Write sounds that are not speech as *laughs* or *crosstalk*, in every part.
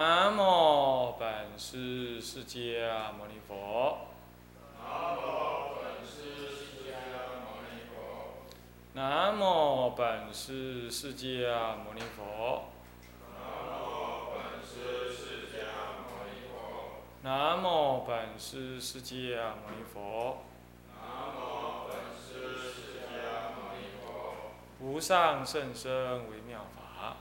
南无本师释迦牟尼佛。南无本师释迦牟尼佛。南无本师释迦牟尼佛。南无本师释迦牟尼佛。南无上甚深微妙法。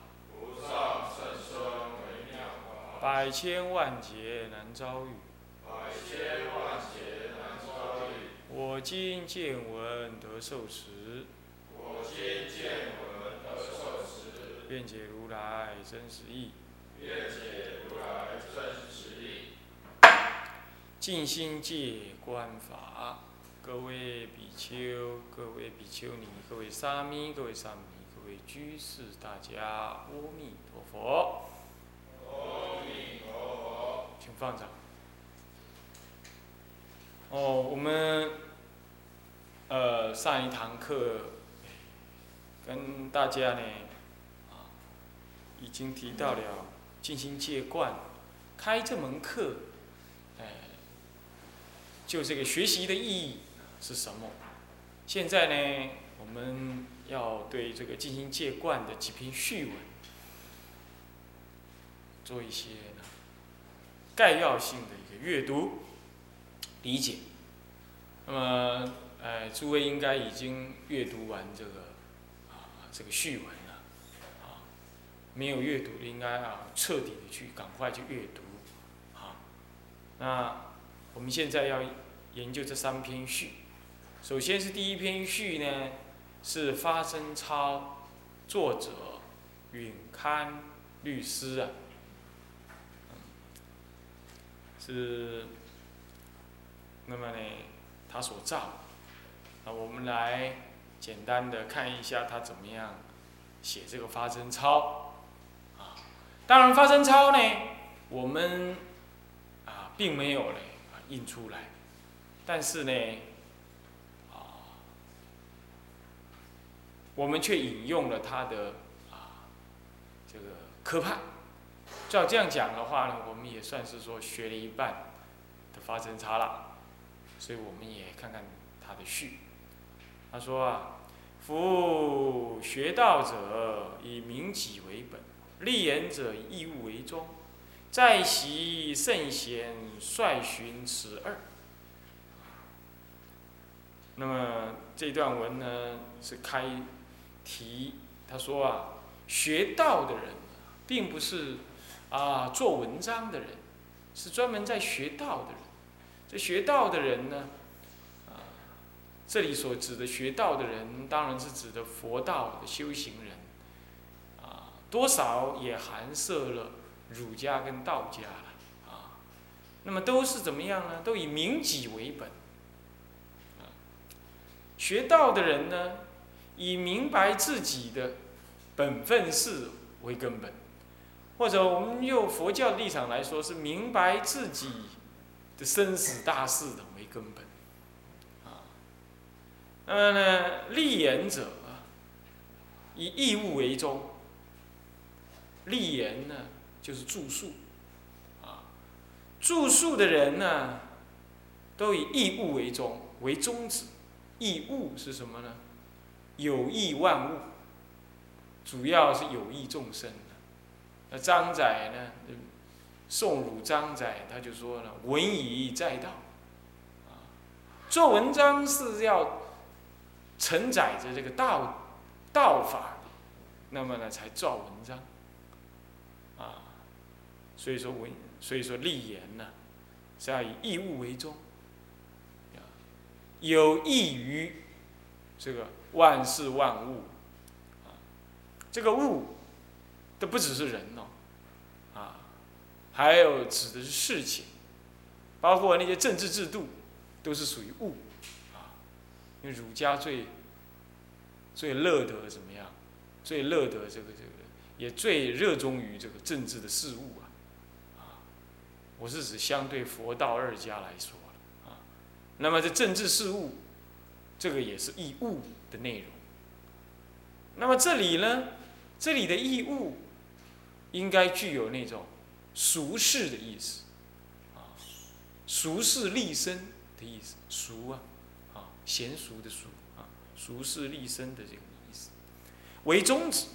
百千万劫难遭遇。百千万劫难遭遇我今见闻得受持。我今见闻得受持愿解如来真实义。静心戒观法，各位比丘、各位比丘尼、各位沙弥、各位沙弥、各位居士，大家阿弥陀佛。放掌。哦，我们呃上一堂课跟大家呢啊已经提到了进行戒观，开这门课，哎，就这个学习的意义是什么？现在呢，我们要对这个进行戒观的几篇序文做一些概要性的一个阅读理解。那么，呃，诸位应该已经阅读完这个啊这个序文了，啊，没有阅读的应该啊彻底的去赶快去阅读，啊，那我们现在要研究这三篇序。首先是第一篇序呢，是发生超，作者允堪律师啊，是，那么呢，他所造，那我们来简单的看一下他怎么样写这个发生抄，啊，当然发生抄呢，我们啊并没有呢印出来，但是呢。啊我们却引用了他的啊这个科判，照这样讲的话呢，我们也算是说学了一半的发生差了，所以我们也看看他的序。他说啊，夫学道者以明己为本，立言者以义务为宗，在习圣贤率循此二。那么这段文呢是开。题他说啊，学道的人，并不是啊做文章的人，是专门在学道的人。这学道的人呢，啊，这里所指的学道的人，当然是指的佛道的修行人，啊，多少也含涉了儒家跟道家了，啊，那么都是怎么样呢？都以明己为本，学道的人呢？以明白自己的本分事为根本，或者我们用佛教立场来说，是明白自己的生死大事的为根本。啊，那么呢，立言者以义务为宗。立言呢，就是著述。啊，著述的人呢，都以义务为宗为宗旨。义务是什么呢？有益万物，主要是有益众生。那张载呢？宋儒张载他就说了：“文以载道。”啊，做文章是要承载着这个道道法，那么呢才造文章。啊，所以说文，所以说立言呢是要以义务为宗，有益于这个。万事万物，啊，这个物，都不只是人哦，啊，还有指的是事情，包括那些政治制度，都是属于物，啊，因为儒家最最乐得怎么样？最乐得这个这个，也最热衷于这个政治的事物啊，啊，我是指相对佛道二家来说啊，那么这政治事务，这个也是义务。的内容。那么这里呢，这里的义务应该具有那种俗世的意思，啊，俗世立身的意思，俗啊，啊，娴熟的俗啊，俗世立身的这个意思，为宗旨。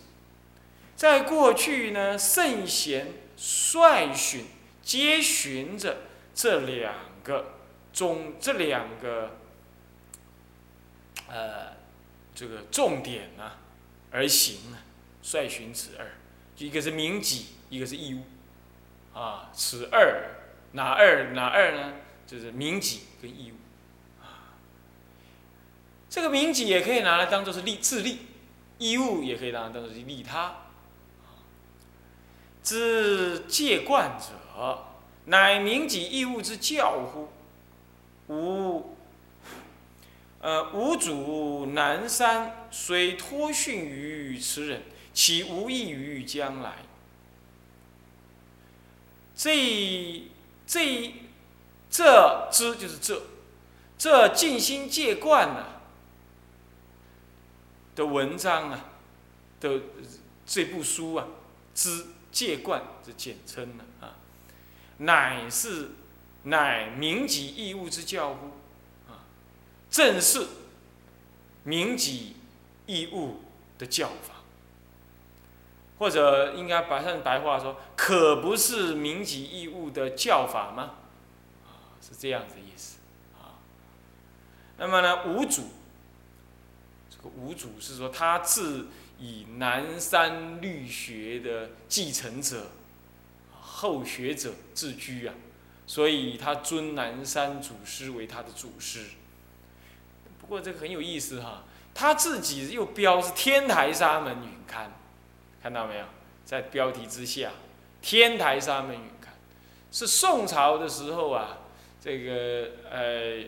在过去呢，圣贤率循皆循着这两个中这两个呃这个重点呢而行啊，率循此二，一个是名己，一个是义务。啊，此二哪二哪二呢？就是名己跟义务。啊，这个名己也可以拿来当做是利自利，义务也可以拿来当做是利他。之戒惯者，乃名己义务之教乎？吾，呃，吾主南山，虽托训于此人，其无益于将来。这这这之就是这这尽心戒惯呐的文章啊的这部书啊之戒观之简称呢啊，乃是乃明己义务之教乎啊，正是明己义务的教法。或者应该白上白话说，可不是明己义务的教法吗？是这样子意思啊。那么呢，五祖，这个五祖是说他自以南山律学的继承者、后学者自居啊，所以他尊南山祖师为他的祖师。不过这个很有意思哈，他自己又标是天台沙门允堪。看到没有，在标题之下，“天台沙门云看”是宋朝的时候啊，这个呃，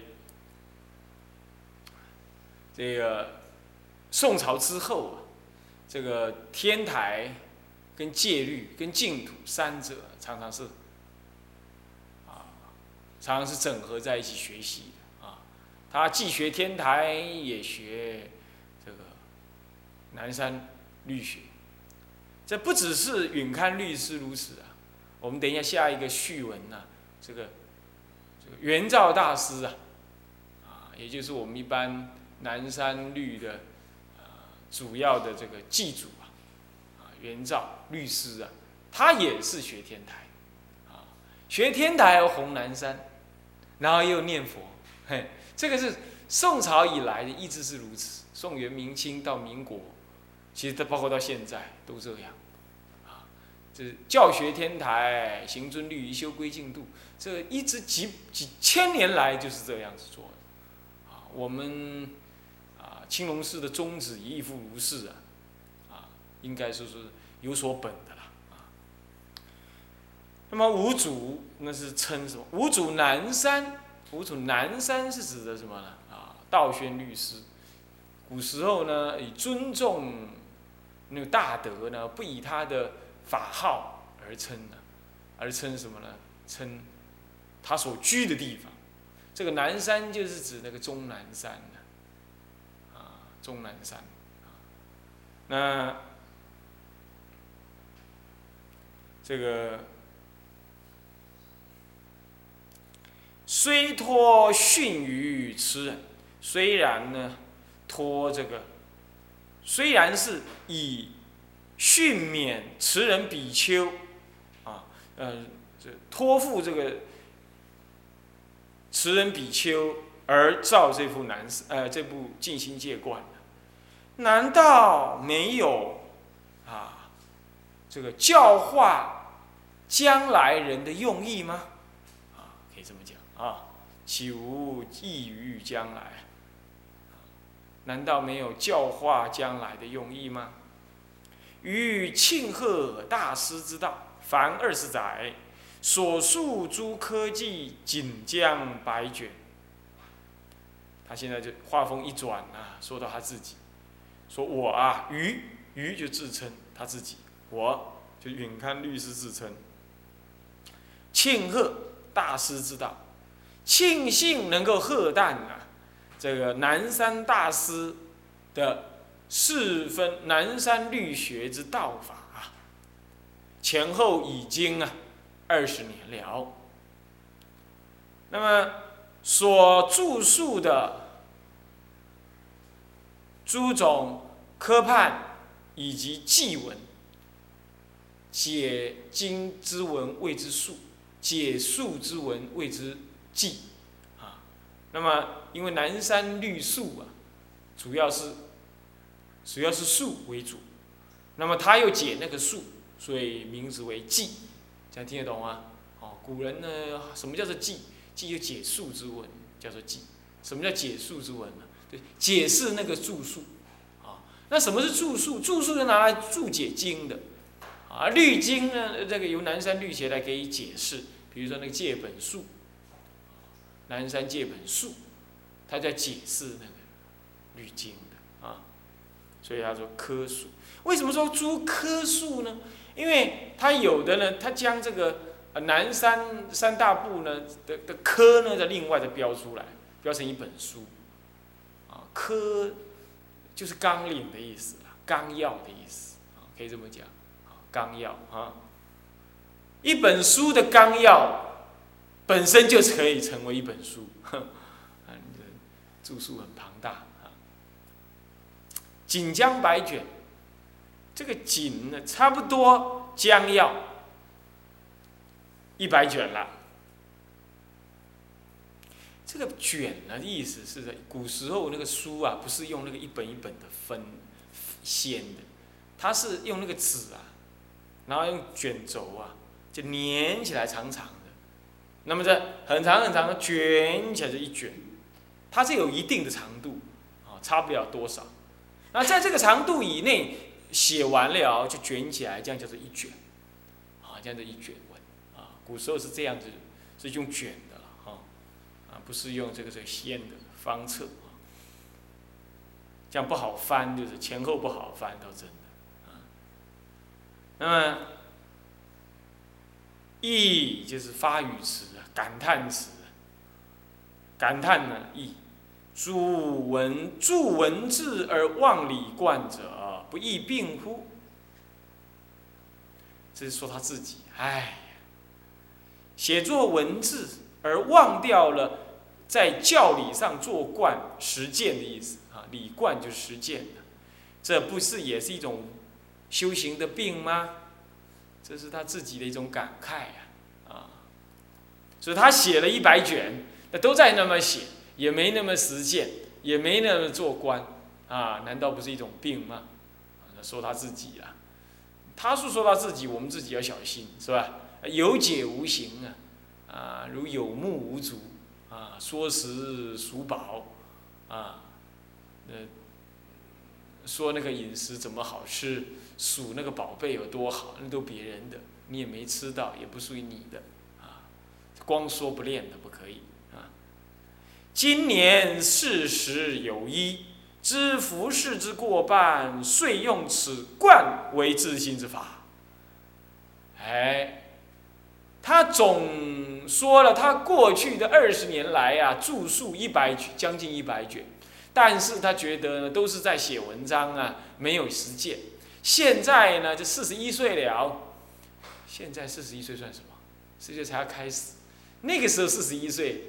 这个宋朝之后啊，这个天台跟戒律跟净土三者常常是啊，常常是整合在一起学习的啊。他既学天台，也学这个南山律学。这不只是允堪律师如此啊，我们等一下下一个序文呢，这个这个元照大师啊，啊，也就是我们一般南山律的啊主要的这个祭祖啊，啊元照律师啊，他也是学天台，啊学天台弘南山，然后又念佛，嘿，这个是宋朝以来的一直是如此，宋元明清到民国。其实它包括到现在都这样，啊，这教学天台行尊律仪修归净度，这一直几几千年来就是这样子做的，啊，我们啊青龙寺的宗旨亦复如是啊，啊，应该说是有所本的啦，啊，那么五祖那是称什么？五祖南山，五祖南山是指的什么呢？啊，道宣律师，古时候呢以尊重。那个大德呢，不以他的法号而称呢，而称什么呢？称他所居的地方。这个南山就是指那个终南山的，啊，终南山。那这个虽托训于此人，虽然呢，托这个。虽然是以训勉持人比丘，啊，呃，这托付这个持人比丘而造这副南呃这部静心戒观难道没有啊这个教化将来人的用意吗？啊，可以这么讲啊，岂无益于将来？难道没有教化将来的用意吗？于庆贺大师之道，凡二十载，所述诸科技仅将百卷。他现在就话锋一转啊，说到他自己，说我啊，于于就自称他自己，我就允堪律师自称。庆贺大师之道，庆幸能够贺诞啊。这个南山大师的四分南山律学之道法啊，前后已经啊二十年了。那么所著述的诸种科判以及记文，解经之文谓之述，解述之文谓之记，那么因为南山律树啊，主要是主要是树为主，那么他又解那个树，所以名字为记，这样听得懂吗？哦，古人呢，什么叫做记？记就解树之文，叫做记。什么叫解树之文呢？对，解释那个注述，啊，那什么是注述？注述是拿来注解经的，啊，律经呢，这个由南山律协来给予解释。比如说那个戒本述，南山借本述，他在解释那个律经的啊，所以他说科述。为什么说诸科述呢？因为他有的呢，他将这个。南山三大部呢的的科呢，在另外再标出来，标成一本书，啊，科就是纲领的意思啦，纲要的意思，啊，可以这么讲，啊，纲要啊，一本书的纲要本身就可以成为一本书，哼，*laughs* 啊，你的著述很庞大。啊，锦江百卷，这个锦呢，差不多将要。一百卷了，这个卷的意思是在古时候那个书啊，不是用那个一本一本的分掀的，它是用那个纸啊，然后用卷轴啊，就粘起来长长的，那么这很长很长的卷起来就一卷，它是有一定的长度，啊，差不了多少，那在这个长度以内写完了就卷起来，这样叫做一卷，啊，这样子一卷。啊古时候是这样子，是用卷的了哈，啊，不是用这个这个线的方册啊，这样不好翻，就是前后不好翻，倒真的啊。那么，意就是发语词，感叹词，感叹呢意，著文著文字而忘礼冠者，不亦病乎？这是说他自己，哎。写作文字而忘掉了在教理上做惯实践的意思啊，理贯就是实践的，这不是也是一种修行的病吗？这是他自己的一种感慨呀，啊，所以他写了一百卷，那都在那么写，也没那么实践，也没那么做官啊，难道不是一种病吗？说他自己啊，他是说他自己，我们自己要小心，是吧？有解无形啊，啊，如有目无足，啊，说时俗宝，啊，那说那个饮食怎么好吃，数那个宝贝有多好，那都别人的，你也没吃到，也不属于你的，啊，光说不练的不可以啊。今年四十有一，知服饰之过半，遂用此冠为自心之法，哎。他总说了，他过去的二十年来呀，著述一百卷，将近一百卷，但是他觉得呢，都是在写文章啊，没有实践。现在呢，就四十一岁了，现在四十一岁算什么？世界才要开始，那个时候四十一岁，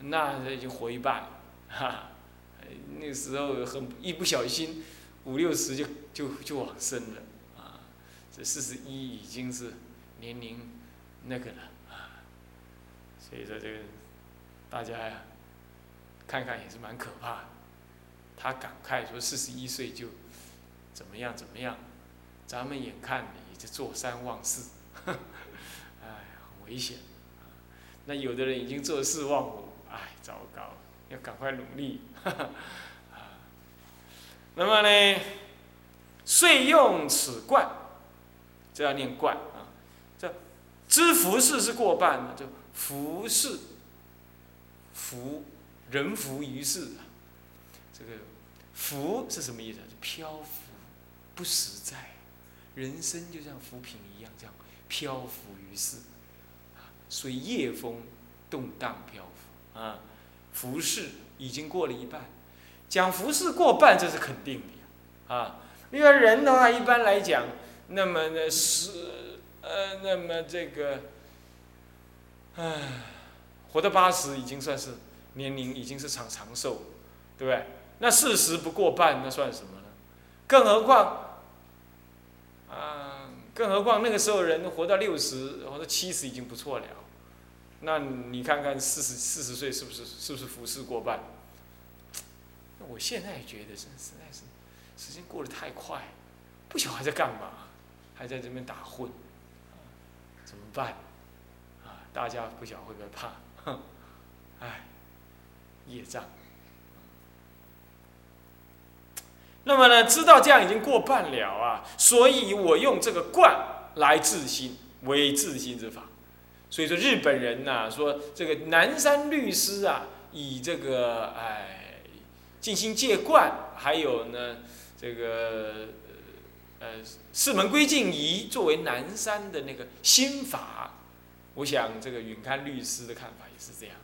那已经活一半了，哈，那时候很一不小心，五六十就就就往生了，啊，这四十一已经是年龄。那个了啊，所以说这个大家呀，看看也是蛮可怕的。他感慨说：“四十一岁就怎么样怎么样，咱们眼看你这坐三望四，*laughs* 哎，很危险。那有的人已经坐四望五，哎，糟糕，要赶快努力。啊，*laughs* 那么呢，遂用此冠，这要念冠。”知福事是过半的，就福事，福人福于世啊。这个浮是什么意思？漂浮，不实在。人生就像浮萍一样，这样漂浮于世，啊，随夜风动荡漂浮啊。浮世已经过了一半，讲浮世过半，这是肯定的啊。因为人的话，一般来讲，那么呢是。呃，那么这个，唉，活到八十已经算是年龄已经是长长寿，对不对？那四十不过半，那算什么呢？更何况，啊，更何况那个时候人活到六十或者七十已经不错了。那你看看四十四十岁是不是是不是服侍过半？我现在觉得是实在是时间过得太快，不晓得还在干嘛，还在这边打混，怎么办？啊，大家不晓得会不会怕？哼，哎，业障。那么呢，知道这样已经过半了啊，所以我用这个观来治心，为治心之法。所以说日本人呐，说这个南山律师啊，以这个哎静心戒观，还有呢这个呃四门归静仪作为南山的那个心法，我想这个允堪律师的看法也是这样。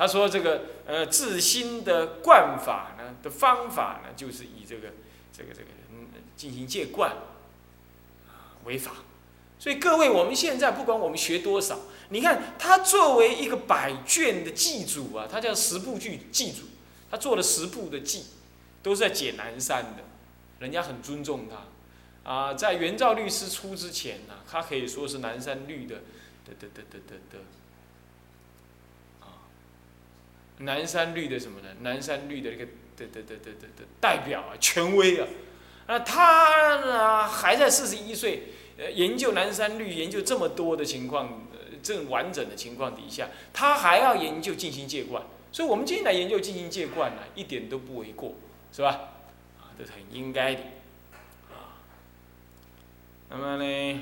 他说这个呃自心的观法呢的方法呢，就是以这个这个这个嗯进行戒观啊为法。所以各位，我们现在不管我们学多少，你看他作为一个百卷的祭主啊，他叫十部剧祭主，他做了十部的祭，都是在解南山的，人家很尊重他。啊，在元照律师出之前呢，他可以说是南山律的的的的的的的，啊，南山律的什么呢？南山律的一个的的的的的的代表啊，权威啊，那他呢还在四十一岁。呃，研究南山律，研究这么多的情况，呃，这种完整的情况底下，他还要研究进行戒观，所以我们今天来研究进行戒观呢，一点都不为过，是吧？啊，这是很应该的，啊。那么呢，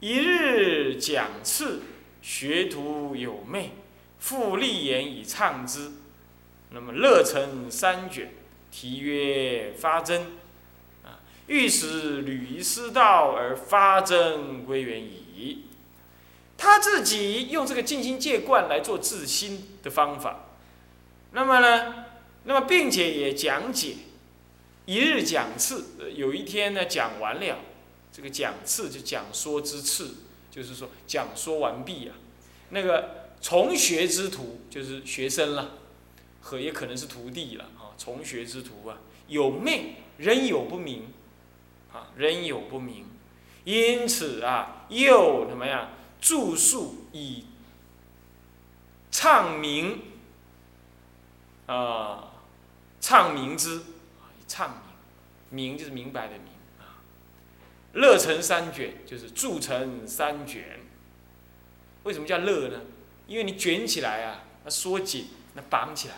一日讲次，学徒有昧，复立言以唱之，那么乐成三卷，题曰发真。啊欲使履师道而发真归元矣。他自己用这个静心戒观来做治心的方法。那么呢，那么并且也讲解，一日讲次，有一天呢讲完了，这个讲次就讲说之次，就是说讲说完毕啊。那个从学之徒就是学生了，和也可能是徒弟了啊。从学之徒啊，有命，人有不明。啊人有不明，因此啊，又怎么样？著述以唱明啊，唱明之啊，唱明，明就是明白的明啊。乐成三卷，就是铸成三卷。为什么叫乐呢？因为你卷起来啊，那缩紧，那绑起来，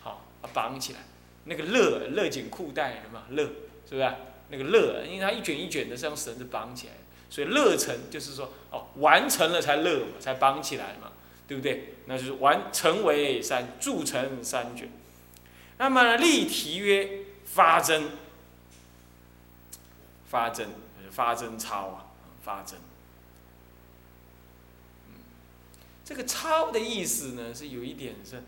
好，绑起来，那个勒勒紧裤带，什么勒，是不是？那个勒，因为它一卷一卷的是用绳子绑起来，所以勒成就是说哦，完成了才勒嘛，才绑起来嘛，对不对？那就是完成为三铸成三卷。那么立题曰发真，发真发真抄啊，发真。这个抄的意思呢，是有一点是，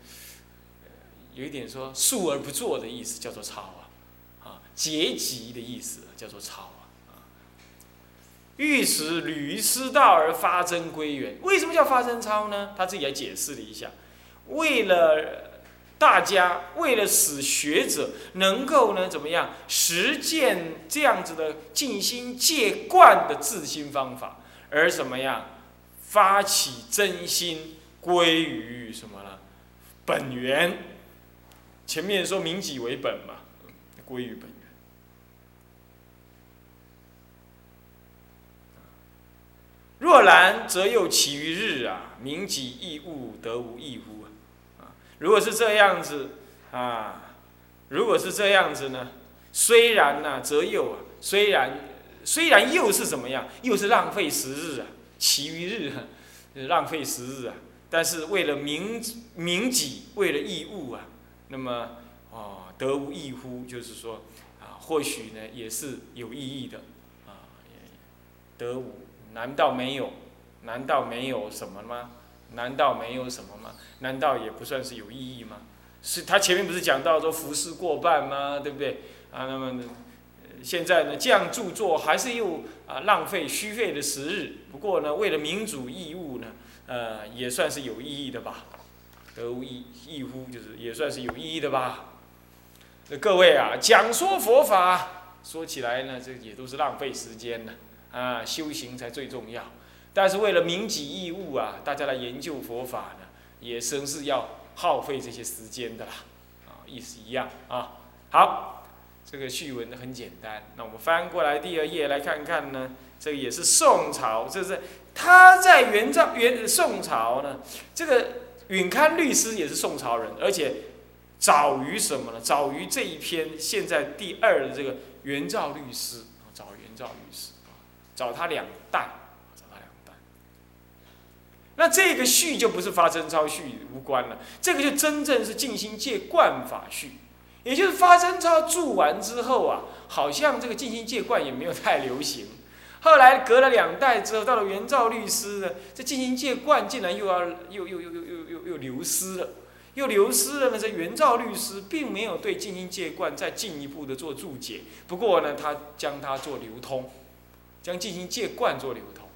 有一点说述而不作的意思，叫做抄啊。啊结集的意思叫做抄啊，欲使履师道而发真归元。为什么叫发真抄呢？他自己也解释了一下，为了大家，为了使学者能够呢怎么样实践这样子的静心戒观的自心方法，而怎么样发起真心归于什么呢？本源。前面说明己为本嘛，归于本源。若然，则又其于日啊！明己异物，得无异乎啊？如果是这样子啊，如果是这样子呢？虽然呢，则又啊，虽然虽然又是怎么样？又是浪费时日啊！其余日，浪费时日啊！但是为了名名己，为了义物啊，那么哦，得无异乎？就是说啊，或许呢，也是有意义的啊，得无。难道没有？难道没有什么吗？难道没有什么吗？难道也不算是有意义吗？是他前面不是讲到说服侍过半吗？对不对？啊，那么现在呢，这样著作还是又啊浪费虚费的时日。不过呢，为了民主义务呢，呃，也算是有意义的吧。得无益益乎，就是也算是有意义的吧。那各位啊，讲说佛法，说起来呢，这也都是浪费时间的啊，修行才最重要。但是为了铭记义务啊，大家来研究佛法呢，也生是要耗费这些时间的啦。啊，意思一样啊。好，这个序文呢很简单。那我们翻过来第二页来看看呢，这个也是宋朝，这是他在元朝元宋朝呢，这个允堪律师也是宋朝人，而且早于什么呢？早于这一篇现在第二的这个元照律师啊，找元照律师啊，找他两代。那这个序就不是发真超序无关了，这个就真正是静心戒观法序，也就是发真超注完之后啊，好像这个静心戒观也没有太流行。后来隔了两代之后，到了元照律师呢，这静心戒观竟然又要又又又又又又又流失了，又流失了呢。这元照律师并没有对静心戒观再进一步的做注解，不过呢，他将它做流通，将静心戒观做流通，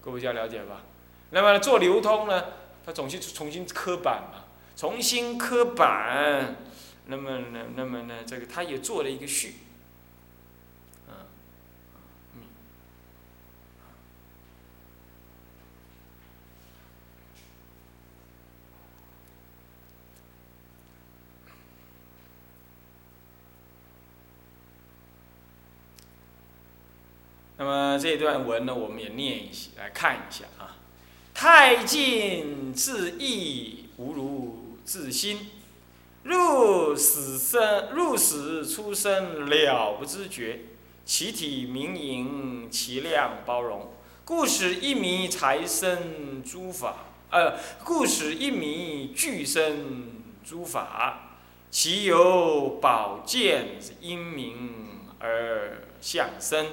各位要了解吧？那么做流通呢，他总是重新刻板嘛，重新刻板，那么呢，那么呢，这个他也做了一个序，嗯，那么这段文呢，我们也念一下，来看一下啊。太近自意，无如自心。入死生，入死出生了不知觉。其体明盈，其量包容。故使一迷财生诸法，呃，故使一迷俱生诸法。其有宝剑因明而相生，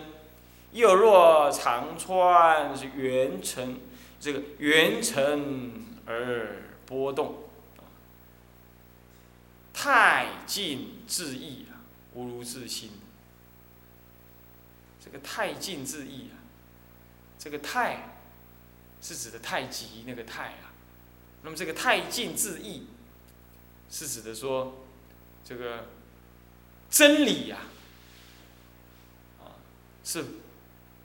又若长川是圆成。这个圆成而波动，太近自意啊，无如自心。这个太近自意啊，这个太是指的太极那个太啊。那么这个太近自意，是指的说这个真理呀，啊，是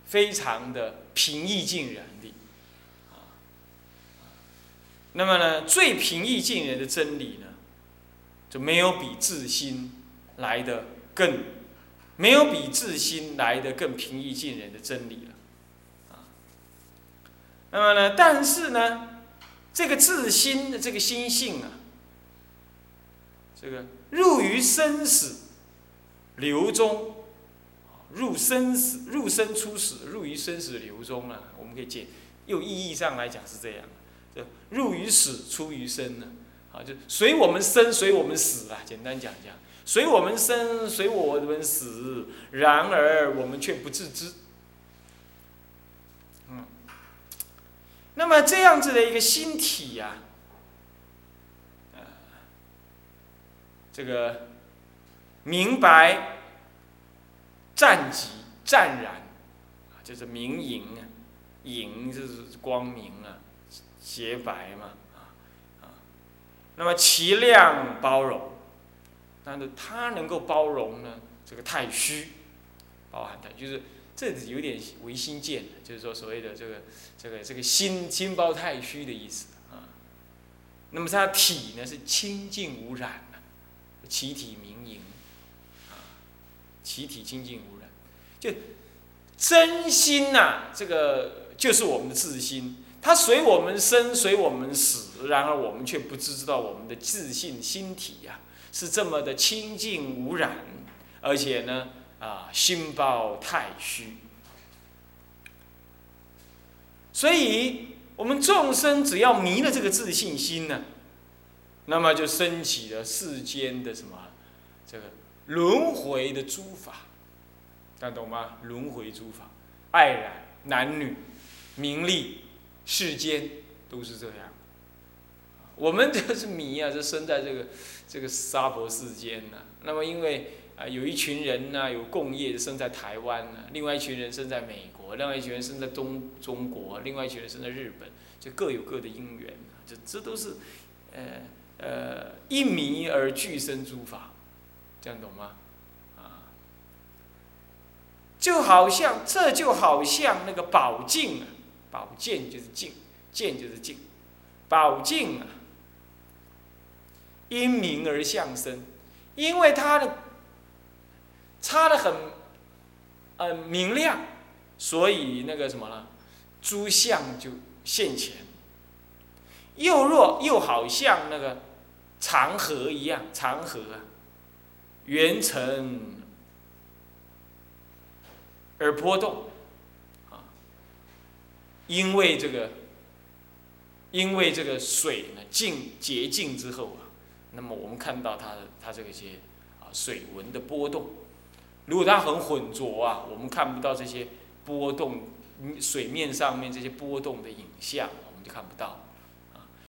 非常的平易近人的。啊那么呢，最平易近人的真理呢，就没有比自心来的更，没有比自心来的更平易近人的真理了，啊。那么呢，但是呢，这个自心的这个心性啊，这个入于生死流中，入生死入生出死，入于生死流中啊，我们可以解，用意义上来讲是这样。入于死，出于生呢？啊就随我们生，随我们死啊。简单讲讲，随我们生，随我们死。然而我们却不自知。嗯，那么这样子的一个心体呀，啊这个明白、湛极、湛然，就是明莹啊，莹就是光明啊。洁白嘛，那么其量包容，但是它能够包容呢，这个太虚，包含它，就是这有点唯心见，就是说所谓的这个这个这个心心包太虚的意思啊。那么它体呢是清净无染的，其体明盈，啊，其体清净无染，就真心呐，这个就是我们的自心。它随我们生，随我们死，然而我们却不知道我们的自信心体呀，是这么的清净无染，而且呢，啊，心包太虚。所以，我们众生只要迷了这个自信心呢，那么就升起了世间的什么，这个轮回的诸法，大家懂吗？轮回诸法，爱染、男女、名利。世间都是这样，我们就是迷啊，就生在这个 *laughs* 这个娑婆世间呐。那么因为啊，有一群人呢，有共业生在台湾呢，另外一群人生在美国，另外一群人生在中中国，另外一群人生在日本，就各有各的因缘，这这都是，呃呃，一迷而俱生诸法，这样懂吗？啊，就好像这就好像那个宝镜啊，宝剑就是镜，剑就是镜，宝镜啊，因明而相生，因为它的。擦的很，呃明亮，所以那个什么呢，诸相就现前。又若又好像那个长河一样，长河啊，圆成而波动，因为这个，因为这个水呢净洁净之后啊，那么我们看到它的它这个些啊水纹的波动。如果它很浑浊啊，我们看不到这些波动，水面上面这些波动的影像，我们就看不到。